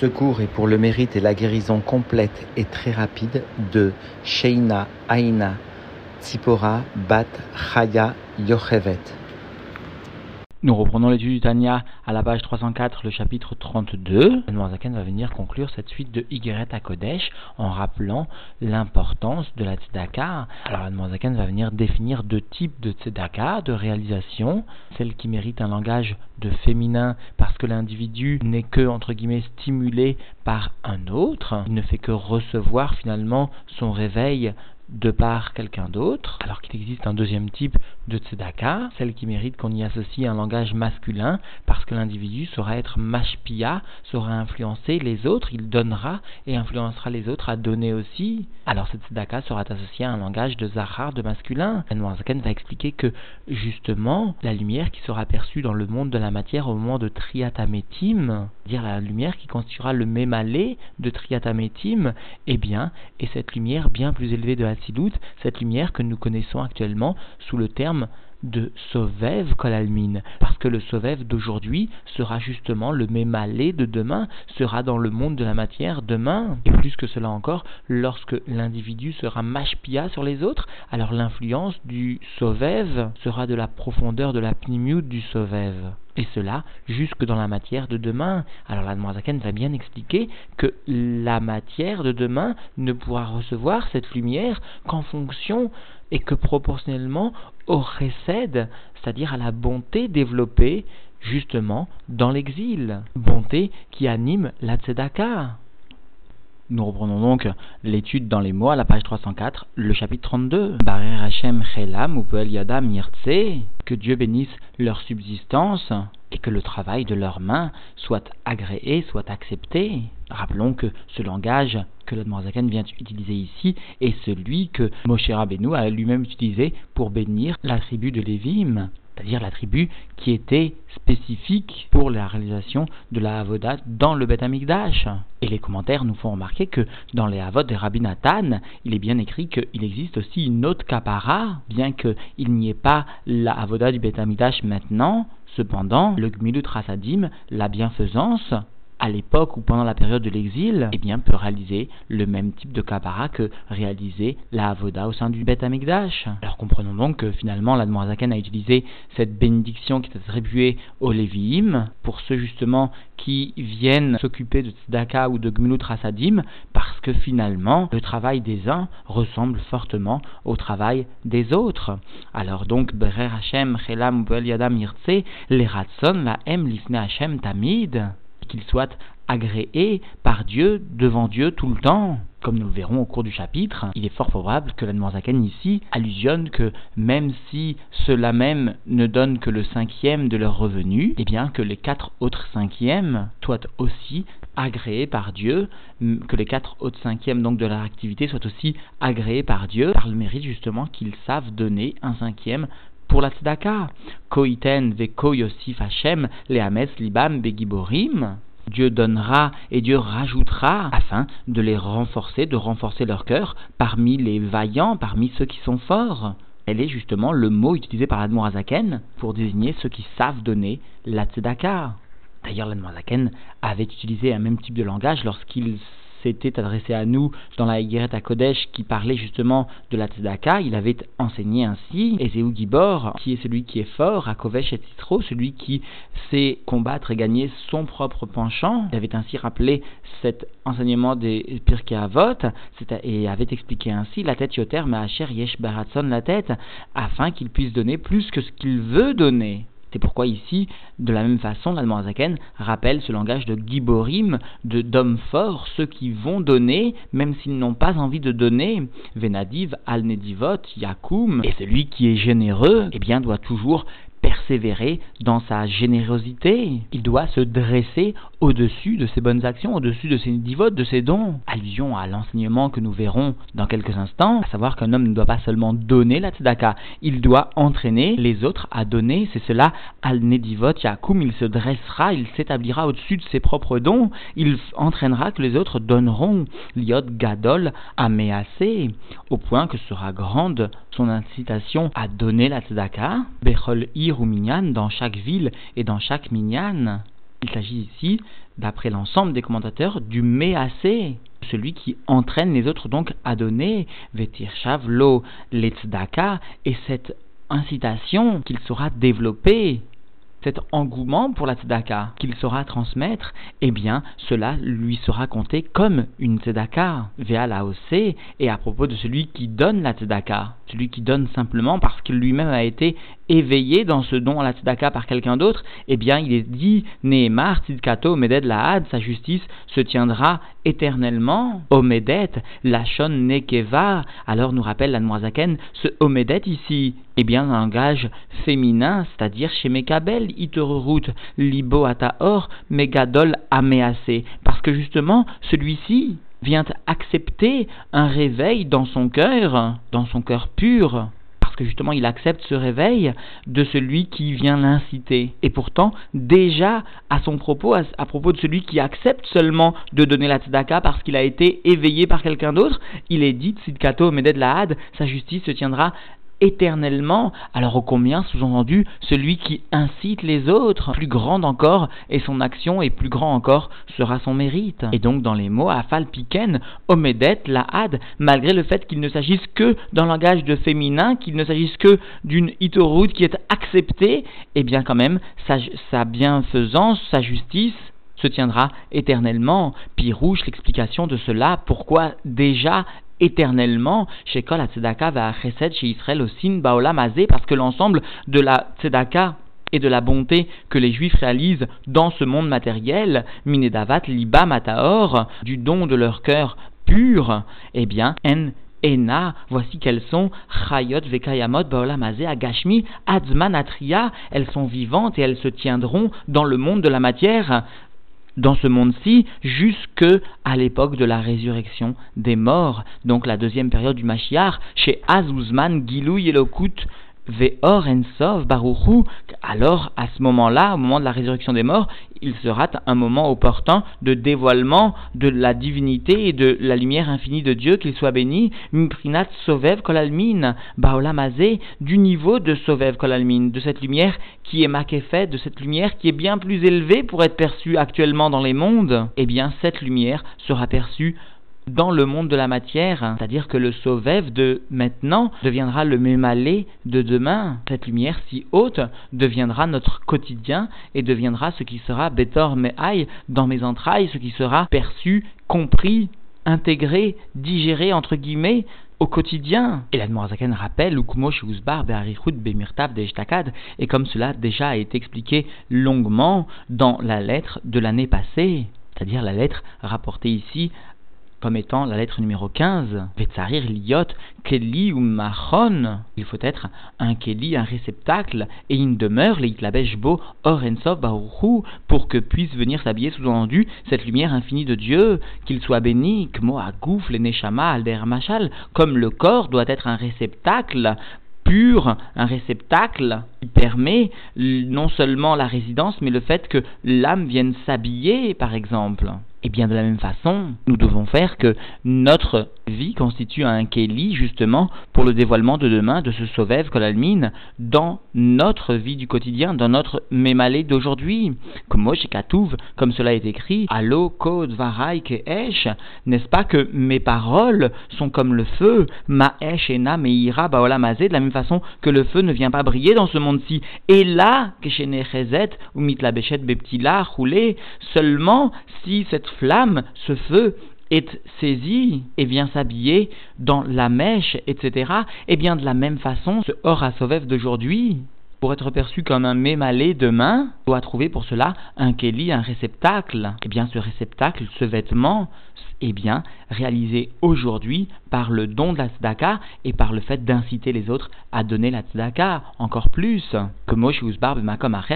secours et pour le mérite et la guérison complète et très rapide de Sheina Aina Tzipora Bat Chaya Yochevet. Nous reprenons l'étude du Tanya à la page 304, le chapitre 32. Zaken va venir conclure cette suite de Igeret à Kodesh en rappelant l'importance de la Tzedaka. Alors Zaken va venir définir deux types de Tzedaka, de réalisation, celle qui mérite un langage de féminin parce que l'individu n'est que, entre guillemets, stimulé par un autre, il ne fait que recevoir finalement son réveil de par quelqu'un d'autre, alors qu'il existe un deuxième type de tzedaka, celle qui mérite qu'on y associe un langage masculin, parce que l'individu saura être mashpia, saura influencer les autres, il donnera et influencera les autres à donner aussi. Alors cette tzedaka sera associée à un langage de zahar, de masculin. Zaken va expliquer que justement, la lumière qui sera perçue dans le monde de la matière au moment de triatametim, dire la lumière qui constituera le mémalé de triatametim, eh bien, est cette lumière bien plus élevée de la cette lumière que nous connaissons actuellement sous le terme de Sovev Kolalmin, parce que le Sovev d'aujourd'hui sera justement le Mémalé de demain, sera dans le monde de la matière demain. Et plus que cela encore, lorsque l'individu sera mashpia sur les autres, alors l'influence du Sovev sera de la profondeur de la pnimiut du Sovev. Et cela jusque dans la matière de demain. Alors la Zaken va bien expliquer que la matière de demain ne pourra recevoir cette lumière qu'en fonction et que proportionnellement au recède, c'est-à-dire à la bonté développée justement dans l'exil. Bonté qui anime la tzedaka. Nous reprenons donc l'étude dans les mots à la page 304, le chapitre 32. Barer Hashem Chelam ou que Dieu bénisse leur subsistance et que le travail de leurs mains soit agréé, soit accepté. Rappelons que ce langage que l'Admorazaken vient utiliser ici est celui que Moshe Rabbeinu a lui-même utilisé pour bénir la tribu de Lévim c'est-à-dire la tribu qui était spécifique pour la réalisation de la Avodat dans le Beth Amikdash. Et les commentaires nous font remarquer que dans les Avot de Rabbi Nathan, il est bien écrit qu'il existe aussi une autre kapara, bien qu'il n'y ait pas la Avodat du Beth Amikdash maintenant, cependant, le Gmilut Rasadim, la bienfaisance, à l'époque ou pendant la période de l'exil, eh bien, peut réaliser le même type de kapara que réaliser la avoda au sein du Bet Amikdash. Alors comprenons donc que finalement l'Admorazaken a utilisé cette bénédiction qui est attribuée aux Lévi'im pour ceux justement qui viennent s'occuper de Tzedaka ou de Gmilut Rasadim parce que finalement le travail des uns ressemble fortement au travail des autres. Alors donc, Berer Hashem, Chelam, Yadam, les Ratson, la M, Lifne Hashem, Tamid qu'il soit agréé par Dieu devant Dieu tout le temps. Comme nous le verrons au cours du chapitre, il est fort probable que la Zaken ici allusionne que même si cela même ne donne que le cinquième de leur revenu, eh bien que les quatre autres cinquièmes soient aussi agréés par Dieu, que les quatre autres cinquièmes donc de leur activité soient aussi agréés par Dieu, par le mérite justement qu'ils savent donner un cinquième pour la tzedaka. Koiten ve koyosif Hashem leames libam begiborim. Dieu donnera et Dieu rajoutera afin de les renforcer, de renforcer leur cœur parmi les vaillants, parmi ceux qui sont forts. Elle est justement le mot utilisé par l'Admorazaken pour désigner ceux qui savent donner la tzedaka. D'ailleurs, l'Admorazaken avait utilisé un même type de langage lorsqu'il s'était adressé à nous dans la Higueret à Kodesh qui parlait justement de la Tzedaka, il avait enseigné ainsi, Ezeu Gibor, qui est celui qui est fort, à Kovesh et Titro, celui qui sait combattre et gagner son propre penchant. Il avait ainsi rappelé cet enseignement des Pirkei Avot et avait expliqué ainsi la tête yoter Maacher Yesh Baratson la tête, afin qu'il puisse donner plus que ce qu'il veut donner. C'est pourquoi ici, de la même façon, l'Almorazaken rappelle ce langage de giborim, de d'hommes forts, ceux qui vont donner, même s'ils n'ont pas envie de donner. Venadiv, Al-Nedivot, Yakum, et celui qui est généreux, eh bien, doit toujours persévérer dans sa générosité. Il doit se dresser au-dessus de ses bonnes actions, au-dessus de ses divotes, de ses dons. Allusion à l'enseignement que nous verrons dans quelques instants, à savoir qu'un homme ne doit pas seulement donner la tzedaka, il doit entraîner les autres à donner. C'est cela, al-nedivot yakum, il se dressera, il s'établira au-dessus de ses propres dons, il entraînera que les autres donneront. Liot gadol amease, au point que sera grande son incitation à donner la tzedaka. Bechol ou minyan dans chaque ville et dans chaque minyan. Il s'agit ici, d'après l'ensemble des commentateurs, du Méacé, celui qui entraîne les autres donc à donner Vetir Shavlo, l'Etzdaka, et cette incitation qu'il saura développer cet engouement pour la tzedaka qu'il saura transmettre, eh bien, cela lui sera compté comme une tzedaka, via la et à propos de celui qui donne la tzedaka, celui qui donne simplement parce qu'il lui-même a été éveillé dans ce don à la tzedaka par quelqu'un d'autre, eh bien, il est dit, Nehemar, tzidkato, meded had, sa justice se tiendra éternellement. Omedet, lachon nekeva, alors nous rappelle la Noazaken, ce omedet ici, eh bien, un langage féminin, c'est-à-dire chez Mekabel, route libo ataor, megadol amease, parce que justement, celui-ci vient accepter un réveil dans son cœur, dans son cœur pur, parce que justement il accepte ce réveil de celui qui vient l'inciter. Et pourtant, déjà à son propos, à, propos de celui qui accepte seulement de donner la tzedaka parce qu'il a été éveillé par quelqu'un d'autre, il est dit, Sidkato Meded Lahad, sa justice se tiendra éternellement, alors au combien sous-entendu celui qui incite les autres, plus grande encore est son action et plus grand encore sera son mérite. Et donc dans les mots afal piken, omedet, la had, malgré le fait qu'il ne s'agisse que d'un langage de féminin, qu'il ne s'agisse que d'une itoroute qui est acceptée, eh bien quand même sa, sa bienfaisance, sa justice se tiendra éternellement. Pirouche, l'explication de cela, pourquoi déjà éternellement. Chez Kol Tzedaka va chez Israël au Sin Baolam parce que l'ensemble de la Tzedaka et de la bonté que les Juifs réalisent dans ce monde matériel, Minedavat Liba Mataor, du don de leur cœur pur, eh bien, En Ena, voici qu'elles sont, Chayot Vekayamot Baolamazé Agashmi Adzmanatria, elles sont vivantes et elles se tiendront dans le monde de la matière dans ce monde-ci jusque à l'époque de la résurrection des morts, donc la deuxième période du Mashiach, chez Azuzman Gilou Yelokut Ve'or Ensov Baruchu, alors à ce moment-là, au moment de la résurrection des morts, il sera un moment opportun de dévoilement de la divinité et de la lumière infinie de Dieu, qu'il soit béni, Mprinat Sovev Kolalmin, Baolamazé, du niveau de Sovev Kolalmin, de cette lumière qui est Makefet, de cette lumière qui est bien plus élevée pour être perçue actuellement dans les mondes, eh bien cette lumière sera perçue dans le monde de la matière, c'est-à-dire que le Sauvev de maintenant deviendra le Mémalé de demain. Cette lumière si haute deviendra notre quotidien et deviendra ce qui sera Betor Me'ai dans mes entrailles, ce qui sera perçu, compris, intégré, digéré entre guillemets au quotidien. Et la Zaken rappelle Ukumo Shuzbar Be'arichut Bemirtav Deishtakad, et comme cela déjà a été expliqué longuement dans la lettre de l'année passée, c'est-à-dire la lettre rapportée ici comme étant la lettre numéro 15, Vetsarir liot keli ou. Il faut être un keli, un réceptacle, et une demeure, leitlabeshbo orensov baruchu, pour que puisse venir s'habiller sous-entendu cette lumière infinie de Dieu, qu'il soit béni, neshama alder machal, comme le corps doit être un réceptacle pur, un réceptacle qui permet non seulement la résidence, mais le fait que l'âme vienne s'habiller, par exemple. Et bien de la même façon, nous devons faire que notre vie constitue un Kéli justement pour le dévoilement de demain de ce Sauvev Kolalmine dans notre vie du quotidien, dans notre Mémalé d'aujourd'hui. Comme Katouv, comme cela est écrit, Allo Kod Varai Esh, n'est-ce pas que mes paroles sont comme le feu, Ma Esh Ena Meira Baolamazé, de la même façon que le feu ne vient pas briller dans ce monde-ci. Et là, Keshene Chezet, ou Mitlabeshet Beptila, roulé, seulement si cette flamme, ce feu, est saisi et vient s'habiller dans la mèche, etc., et bien de la même façon, ce Sovev d'aujourd'hui, pour être perçu comme un mémalé demain, doit trouver pour cela un keli, un réceptacle. Et bien ce réceptacle, ce vêtement, eh bien, réalisé aujourd'hui par le don de la tzedaka et par le fait d'inciter les autres à donner la tzedaka encore plus. Que Moshe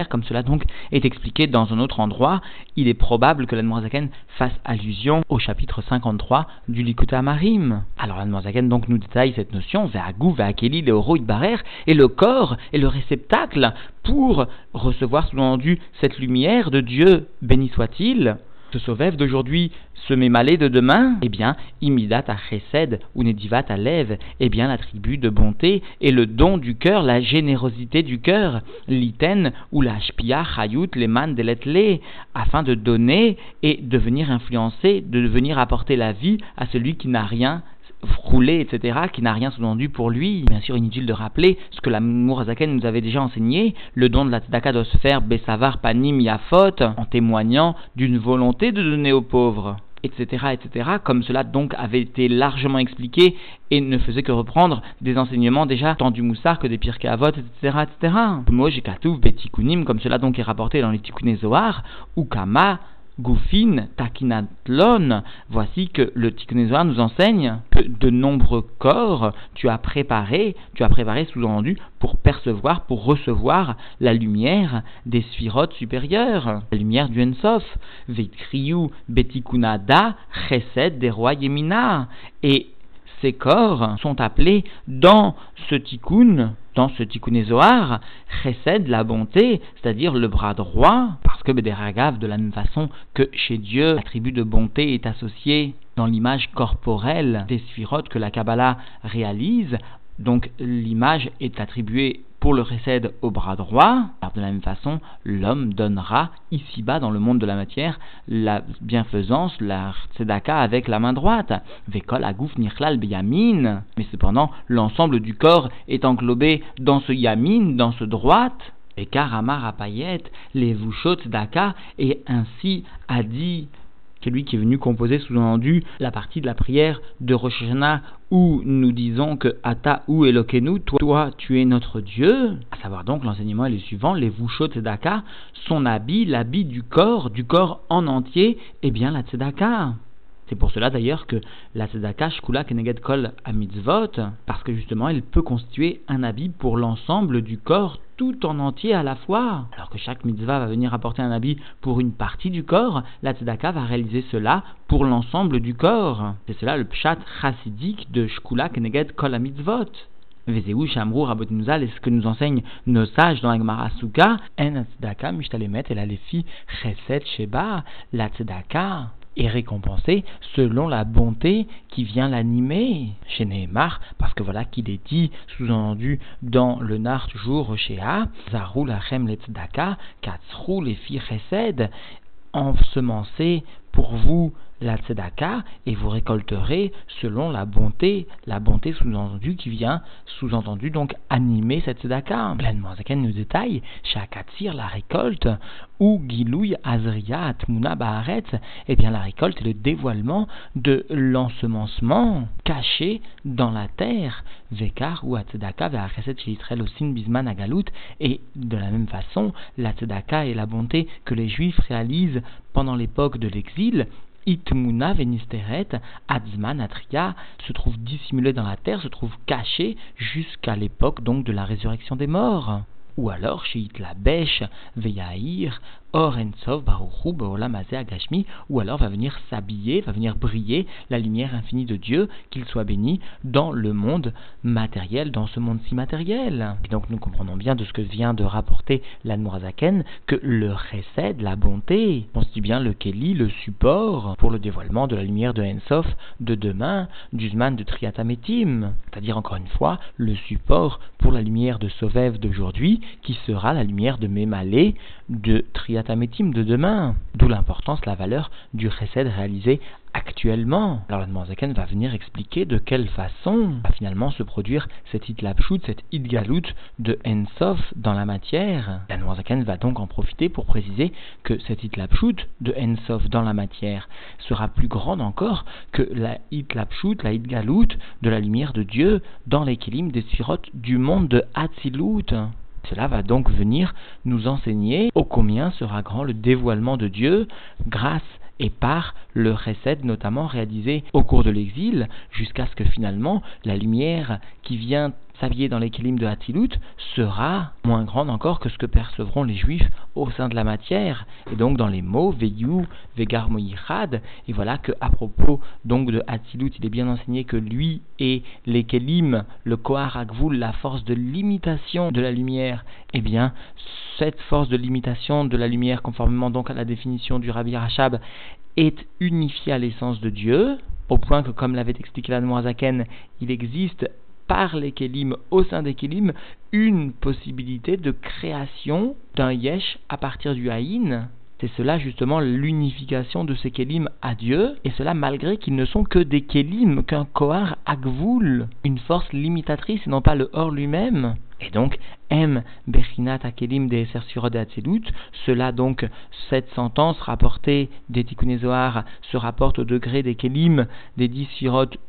comme cela donc est expliqué dans un autre endroit, il est probable que l'Admorazaken fasse allusion au chapitre 53 du Likuta Marim. Alors l'Admorazaken donc nous détaille cette notion, Ve'agou, Ve'akeli, Leoro, Barer, et le corps est le réceptacle pour recevoir sous-entendu cette lumière de Dieu, béni soit-il, Ce sauvève d'aujourd'hui se de demain, eh bien, imidat à chesed ou nedivat à lève, eh bien, l'attribut de bonté et le don du cœur, la générosité du cœur, l'iten ou la shpia chayut leman deletle, afin de donner et de venir influencer, de venir apporter la vie à celui qui n'a rien roulé, etc., qui n'a rien sous-entendu pour lui. Bien sûr, inutile de rappeler ce que la Mourazaken nous avait déjà enseigné, le don de la tzedaka doit se faire besavar panim yafot, en témoignant d'une volonté de donner aux pauvres etc., etc., comme cela donc avait été largement expliqué et ne faisait que reprendre des enseignements déjà tant du Moussar que des Pirkei Avot, etc., etc. Mojikatouv betikunim, comme cela donc est rapporté dans les Tikkuné Zohar, ou Kama, Goufin, Takinatlon, voici que le Tikkun nous enseigne que de nombreux corps tu as préparé, tu as préparé sous-entendu pour percevoir, pour recevoir la lumière des sphirotes supérieures, la lumière du Ensof, Vetriou, Betikunada, Chesed des rois Yemina, et ces corps sont appelés dans ce tikkun, dans ce tikkun Zohar, chesed, la bonté, c'est-à-dire le bras droit, parce que Bederagav, de la même façon que chez Dieu, l'attribut de bonté est associé dans l'image corporelle des sphirotes que la Kabbalah réalise, donc l'image est attribuée pour le récède au bras droit. Alors de la même façon, l'homme donnera ici-bas dans le monde de la matière la bienfaisance, la tzedaka avec la main droite. Vekol agouf nirlal yamin. Mais cependant, l'ensemble du corps est englobé dans ce yamin, dans ce droite. Et car Amar Apayet, les vushot tzedaka, et ainsi a dit qui lui qui est venu composer sous-entendu la partie de la prière de Rosh Hashanah où nous disons que Ata ou Elokenu, toi, tu es notre Dieu, à savoir donc l'enseignement est le suivant, les Vushot Tzedaka, son habit, l'habit du corps, du corps en entier, eh bien la Tzedaka. C'est pour cela d'ailleurs que la tzedaka shkula keneged kol mitzvot, parce que justement elle peut constituer un habit pour l'ensemble du corps tout en entier à la fois. Alors que chaque mitzvah va venir apporter un habit pour une partie du corps, la tzedaka va réaliser cela pour l'ensemble du corps. C'est cela le pshat chassidique de shkula keneged kol mitzvot. Vezeu Shamrou Rabotnuzal, est ce que nous enseignent nos sages dans la Gemara Suka, En Tzedaka, Mishtalemet, et la Lefi, Chesed Sheba, la Tzedaka est récompensé selon la bonté qui vient l'animer chez Nehemar, parce que voilà qu'il est dit, sous-entendu dans le Nar toujours chez A, Zarou lachem letzedaka, katzrou les filles chesed, ensemencez pour vous la tzedaka et vous récolterez selon la bonté, la bonté sous-entendue qui vient, sous-entendu donc animer cette tzedaka. Pleinement, Zaken nous détaille, Shakatsir, la récolte, ou Gilouy Azria Atmuna Baharet, eh bien la récolte est le dévoilement de l'ensemencement caché dans la terre, Vekar ou Atzedaka, Ve'acheset Sheitrel Osin Bisman Agalut, et de la même façon, la tzedaka est la bonté que les Juifs réalisent pendant l'époque de l'exil, Itmuna Venisteret, Adzman Atria, se trouve dissimulé dans la terre, se trouve caché jusqu'à l'époque donc de la résurrection des morts. Ou alors, chez Itla Besh, Veyair, Or Ensov Baruchu Agashmi, ou alors va venir s'habiller, va venir briller la lumière infinie de Dieu, qu'il soit béni dans le monde matériel, dans ce monde si matériel. Et donc nous comprenons bien de ce que vient de rapporter l'Anmorazaken que le Chesed, la bonté, constitue bien le Keli, le support pour le dévoilement de la lumière de Ensof de demain, du Zman de Triatametim, c'est-à-dire encore une fois le support pour la lumière de Sovev d'aujourd'hui, qui sera la lumière de Mémalé de Triatametim de demain. D'où l'importance, la valeur du recède réalisé actuellement. Alors la Zaken va venir expliquer de quelle façon va finalement se produire cette itlapshut, cette idgalut de Ensof dans la matière. La Zaken va donc en profiter pour préciser que cette itlapshut de Ensof dans la matière sera plus grande encore que la itlapshut, la idgalut de la lumière de Dieu dans l'équilibre des sphirotes du monde de Hatzilut. Cela va donc venir nous enseigner ô combien sera grand le dévoilement de Dieu grâce et par le recette notamment réalisé au cours de l'exil, jusqu'à ce que finalement la lumière qui vient s'habiller dans l'équilibre de Hatilut sera moins grande encore que ce que percevront les juifs au sein de la matière. Et donc dans les mots Veyu, Vegar Moyichad, et voilà que à propos donc de Hatilut, il est bien enseigné que lui et l'équilibre, le Kohar la force de limitation de la lumière, eh bien cette force de limitation de la lumière, conformément donc à la définition du Rabbi Rachab, est unifié à l'essence de Dieu, au point que, comme l'avait expliqué la Zaken, il existe par les Kélim, au sein des Kélim, une possibilité de création d'un Yesh à partir du Haïn. C'est cela justement l'unification de ces Kélim à Dieu, et cela malgré qu'ils ne sont que des Kélim, qu'un Kohar Agvoul, une force limitatrice et non pas le Or lui-même. Et donc, M. Bechinat Akelim de cela donc, cette sentence rapportée des Tikkunézoar se rapporte au degré des Kelim des dix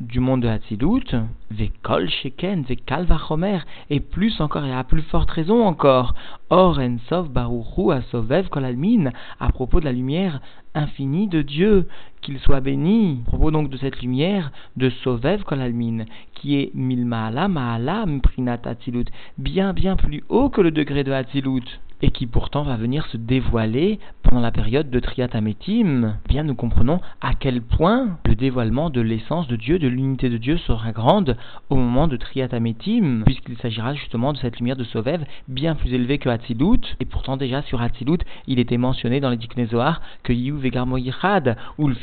du monde de Hatzilut, Vekol Sheken, Vekal Vachomer, et plus encore et à plus forte raison encore, Or Ensov Baruchu Asovev Kolalmin, à propos de la lumière infini de Dieu, qu'il soit béni. À propos donc de cette lumière de Sovev Kolalmin, qui est Milmaala Maala Mprinat Atzilut, bien bien plus haut que le degré de Atzilut et qui pourtant va venir se dévoiler pendant la période de Triatametim, bien nous comprenons à quel point le dévoilement de l'essence de Dieu, de l'unité de Dieu sera grande au moment de Triatametim, puisqu'il s'agira justement de cette lumière de Sovev bien plus élevée que Hatzilut, et pourtant déjà sur Hatzilut, il était mentionné dans les Diknezoar que Yu Vegarmo ou le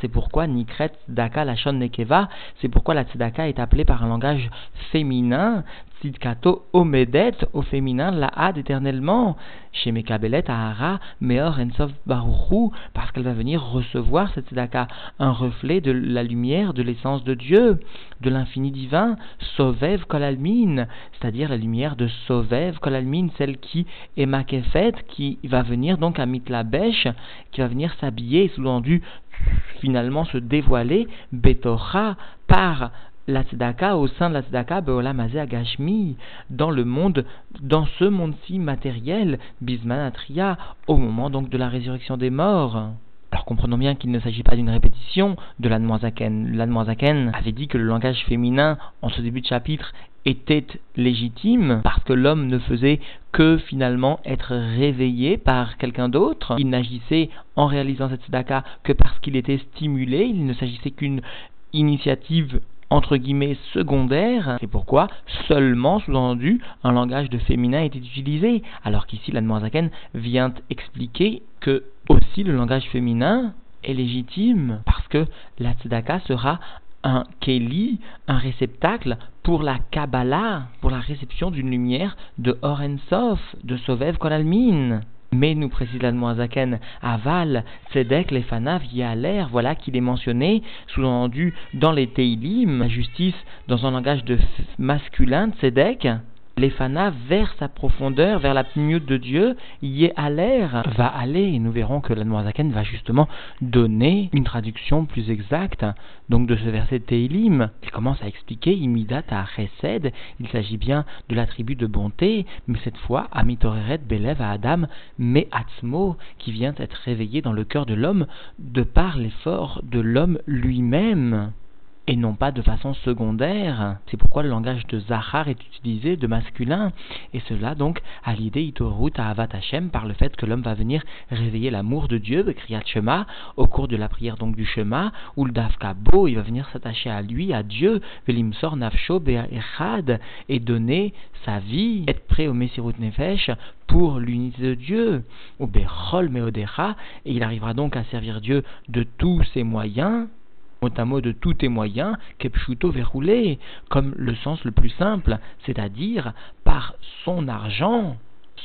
c'est pourquoi Nikret Daka Lachon Nekeva, c'est pourquoi la Tzedaka est appelée par un langage féminin, Tzidkato Omedet, au féminin, la had éternellement, chez Mekabelet Ahara, Meor Ensov Baruchu, parce qu'elle va venir recevoir cette tzedaka, un reflet de la lumière, de l'essence de Dieu, de l'infini divin, Sovev Kolalmin, c'est-à-dire la lumière de Sovev Kolalmin, celle qui est Makefet, qui va venir donc à Mitlabesh, qui va venir s'habiller, sous-entendu, finalement se dévoiler, Betorah, par la tzedaka au sein de la tzedaka beolamazé agashmi dans le monde, dans ce monde-ci matériel, bismanatria, au moment donc de la résurrection des morts. Alors comprenons bien qu'il ne s'agit pas d'une répétition de l'Anmoazaken. L'Anmoazaken avait dit que le langage féminin en ce début de chapitre était légitime parce que l'homme ne faisait que finalement être réveillé par quelqu'un d'autre. Il n'agissait en réalisant cette tzedaka que parce qu'il était stimulé. Il ne s'agissait qu'une initiative entre guillemets secondaire, c'est pourquoi seulement, sous-entendu, un langage de féminin était utilisé, alors qu'ici la Zaken vient expliquer que aussi le langage féminin est légitime, parce que la tzedaka sera un keli, un réceptacle pour la Kabbalah, pour la réception d'une lumière de Orensof, de Sovev Kolalmin. Mais nous précise Zaken, Aval, Tzedek, Lefanav, l'air, voilà qu'il est mentionné, sous-entendu dans les Teilim, la justice dans un langage de masculin, l'Efana vers sa profondeur, vers la pneude de Dieu, y est va aller. Et nous verrons que la Noirzaken va justement donner une traduction plus exacte donc de ce verset de Teilim. Il commence à expliquer Imidat à. Il s'agit bien de l'attribut de bonté, mais cette fois, Amitoreret Belev à Adam, mais Atzmo, qui vient être réveillé dans le cœur de l'homme de par l'effort de l'homme lui-même et non pas de façon secondaire. C'est pourquoi le langage de Zahar est utilisé de masculin, et cela donc à l'idée Itorut à Avat Hashem par le fait que l'homme va venir réveiller l'amour de Dieu, Kriyat Shema, au cours de la prière donc du Shema, ou le Davka Bo, il va venir s'attacher à lui, à Dieu, Velimsor Nafsho et donner sa vie, être prêt au Messirut Nefesh pour l'unité de Dieu, ou Bechol Meodecha, et il arrivera donc à servir Dieu de tous ses moyens, mot à mot de tous tes moyens, kepshuto verroulé, comme le sens le plus simple, c'est-à-dire par son argent,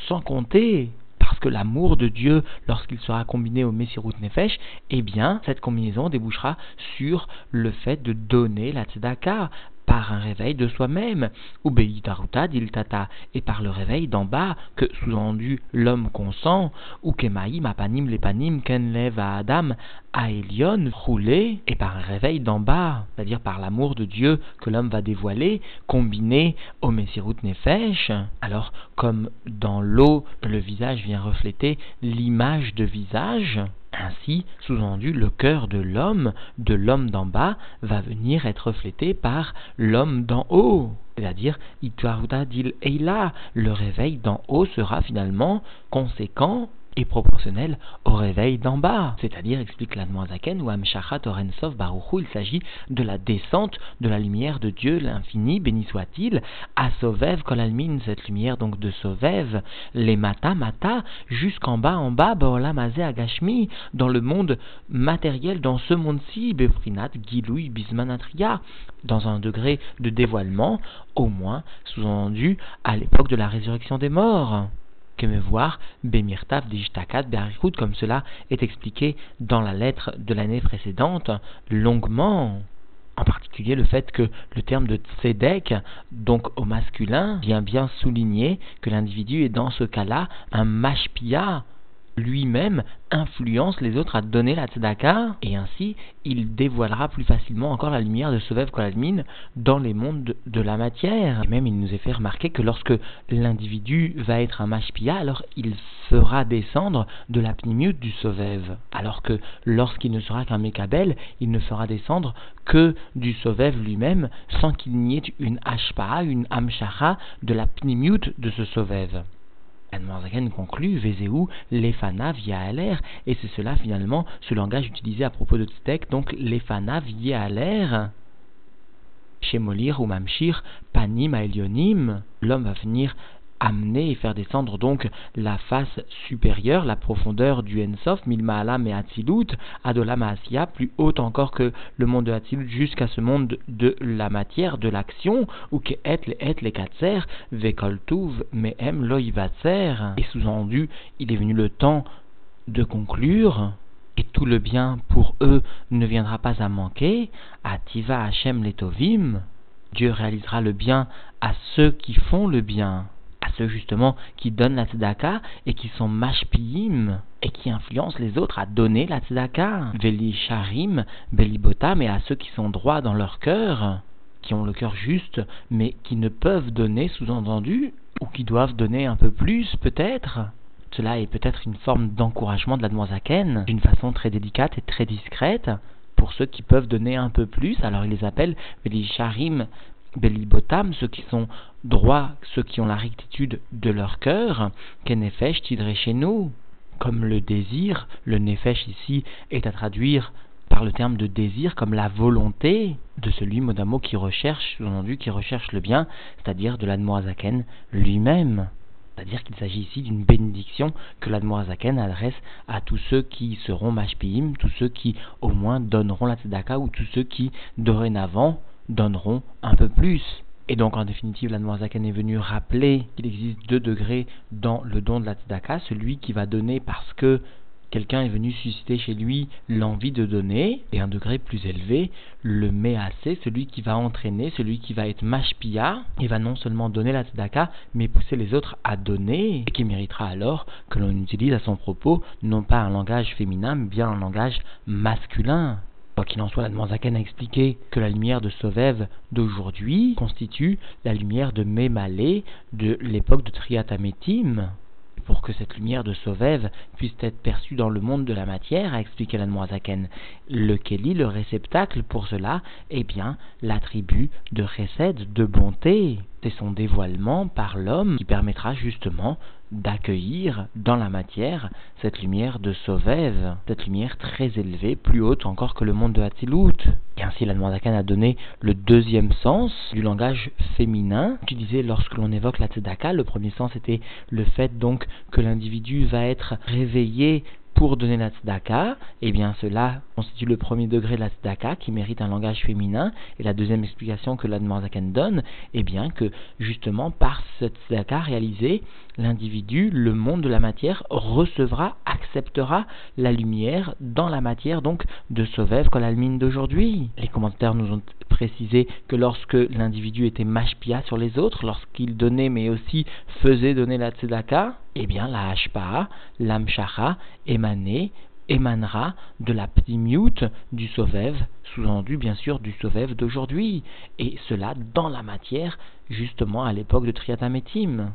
sans compter. Parce que l'amour de Dieu, lorsqu'il sera combiné au Messirut Nefesh, eh bien, cette combinaison débouchera sur le fait de donner la tzedaka par un réveil de soi-même, ou beitaruta diltata, et par le réveil d'en bas, que sous-entendu l'homme consent, ou kemaïm apanim lepanim ken à Adam à Elion roulé, et par un réveil d'en bas, c'est-à-dire par l'amour de Dieu que l'homme va dévoiler, combiné au Messirut Nefesh. Alors, comme dans l'eau, le visage vient refléter l'image de visage, ainsi, sous-entendu, le cœur de l'homme, de l'homme d'en bas, va venir être reflété par l'homme d'en haut. C'est-à-dire, dil Eila, le réveil d'en haut sera finalement conséquent est proportionnel au réveil d'en bas. C'est-à-dire, explique la Zaken, ou Amshachat Orensov Baruchu, il s'agit de la descente de la lumière de Dieu, l'infini, béni soit-il, à Sovev Kolalmin, cette lumière donc de Sovev, les Mata Mata, jusqu'en bas, en bas, Agashmi, dans le monde matériel, dans ce monde-ci, Befrinat, Giloui, Bismanatria, dans un degré de dévoilement, au moins sous-entendu à l'époque de la résurrection des morts que me voir Bemirtav Dijtakat Be'arikut, comme cela est expliqué dans la lettre de l'année précédente, longuement. En particulier le fait que le terme de tzedek, donc au masculin, vient bien souligner que l'individu est dans ce cas-là un mashpia, lui-même influence les autres à donner la tzedaka, et ainsi il dévoilera plus facilement encore la lumière de Sovev Koladmin dans les mondes de, la matière. Et même il nous est fait remarquer que lorsque l'individu va être un mashpia, alors il fera descendre de la pnimiut du Sovev, alors que lorsqu'il ne sera qu'un Mekabel, il ne fera descendre que du Sovev lui-même, sans qu'il n'y ait une ashpa, une amshara de la pnimiut de ce Sovev. Anne conclut Vezeu lefana via l'air, et c'est cela finalement ce langage utilisé à propos de Tztek, donc lefana via l'air. Chez Molir ou Mamshir, panim aelionim, l'homme va venir amener et faire descendre donc la face supérieure, la profondeur du Ensof, Milmaalam et Atzilut, Adolam Asiya, plus haute encore que le monde de Atzilut, jusqu'à ce monde de la matière, de l'action, ou que et les et les katser, vekoltuv mehem loivatser. Et sous-entendu, il est venu le temps de conclure et tout le bien pour eux ne viendra pas à manquer, Ativa Hashem Letovim, Dieu réalisera le bien à ceux qui font le bien à ceux justement qui donnent la tzedaka et qui sont mashpiyim et qui influencent les autres à donner la tzedaka. Veli sharim, belibotam et à ceux qui sont droits dans leur cœur, qui ont le cœur juste mais qui ne peuvent donner sous-entendu ou qui doivent donner un peu plus peut-être. Cela est peut-être une forme d'encouragement de la Noazaken, d'une façon très délicate et très discrète, pour ceux qui peuvent donner un peu plus, alors ils les appellent Sharim Belibotam, ceux qui sont droits, ceux qui ont la rectitude de leur cœur, Kenefesh tidré chez nous. Comme le désir, le Nefesh ici est à traduire par le terme de désir comme la volonté de celui modamo qui recherche, sous qui recherche le bien, c'est-à-dire de l'Admoazaken lui-même. C'est-à-dire qu'il s'agit ici d'une bénédiction que l'Admoazaken adresse à tous ceux qui seront mashpiim, tous ceux qui au moins donneront la tzedaka ou tous ceux qui dorénavant donneront un peu plus. Et donc, en définitive, la Noirzaken est venue rappeler qu'il existe deux degrés dans le don de la tzedaka, celui qui va donner parce que quelqu'un est venu susciter chez lui l'envie de donner, et un degré plus élevé, le assez, celui qui va entraîner, celui qui va être mashpia, et va non seulement donner la tzedaka, mais pousser les autres à donner, et qui méritera alors que l'on utilise à son propos non pas un langage féminin, mais bien un langage masculin. Quoi qu'il en soit, la Zaken a expliqué que la lumière de Sovev d'aujourd'hui constitue la lumière de Mémalé de l'époque de Triatametim. Pour que cette lumière de Sovev puisse être perçue dans le monde de la matière, a expliqué la Zaken, le Keli, le réceptacle pour cela, est bien l'attribut de Chesed, de bonté. C'est son dévoilement par l'homme qui permettra justement d'accueillir dans la matière cette lumière de Sauvève, cette lumière très élevée, plus haute encore que le monde de Hatzilut. Et ainsi, la Noirzakan a donné le deuxième sens du langage féminin, utilisé lorsque l'on évoque la Tzedaka. Le premier sens était le fait donc que l'individu va être réveillé pour donner la tzedaka, eh bien cela constitue le premier degré de la tzedaka qui mérite un langage féminin. Et la deuxième explication que la Zaken donne, eh bien que justement par cette tzedaka réalisée, l'individu, le monde de la matière, recevra, acceptera la lumière dans la matière donc de Sovev mine d'aujourd'hui. Les commentaires nous ont précisé que lorsque l'individu était mashpia sur les autres, lorsqu'il donnait mais aussi faisait donner la tzedaka, eh bien la hashpa, l'amshara, émanait, émanera de la ptimiut du sovev, sous-entendu bien sûr du sovev d'aujourd'hui, et cela dans la matière, justement à l'époque de Triatametim.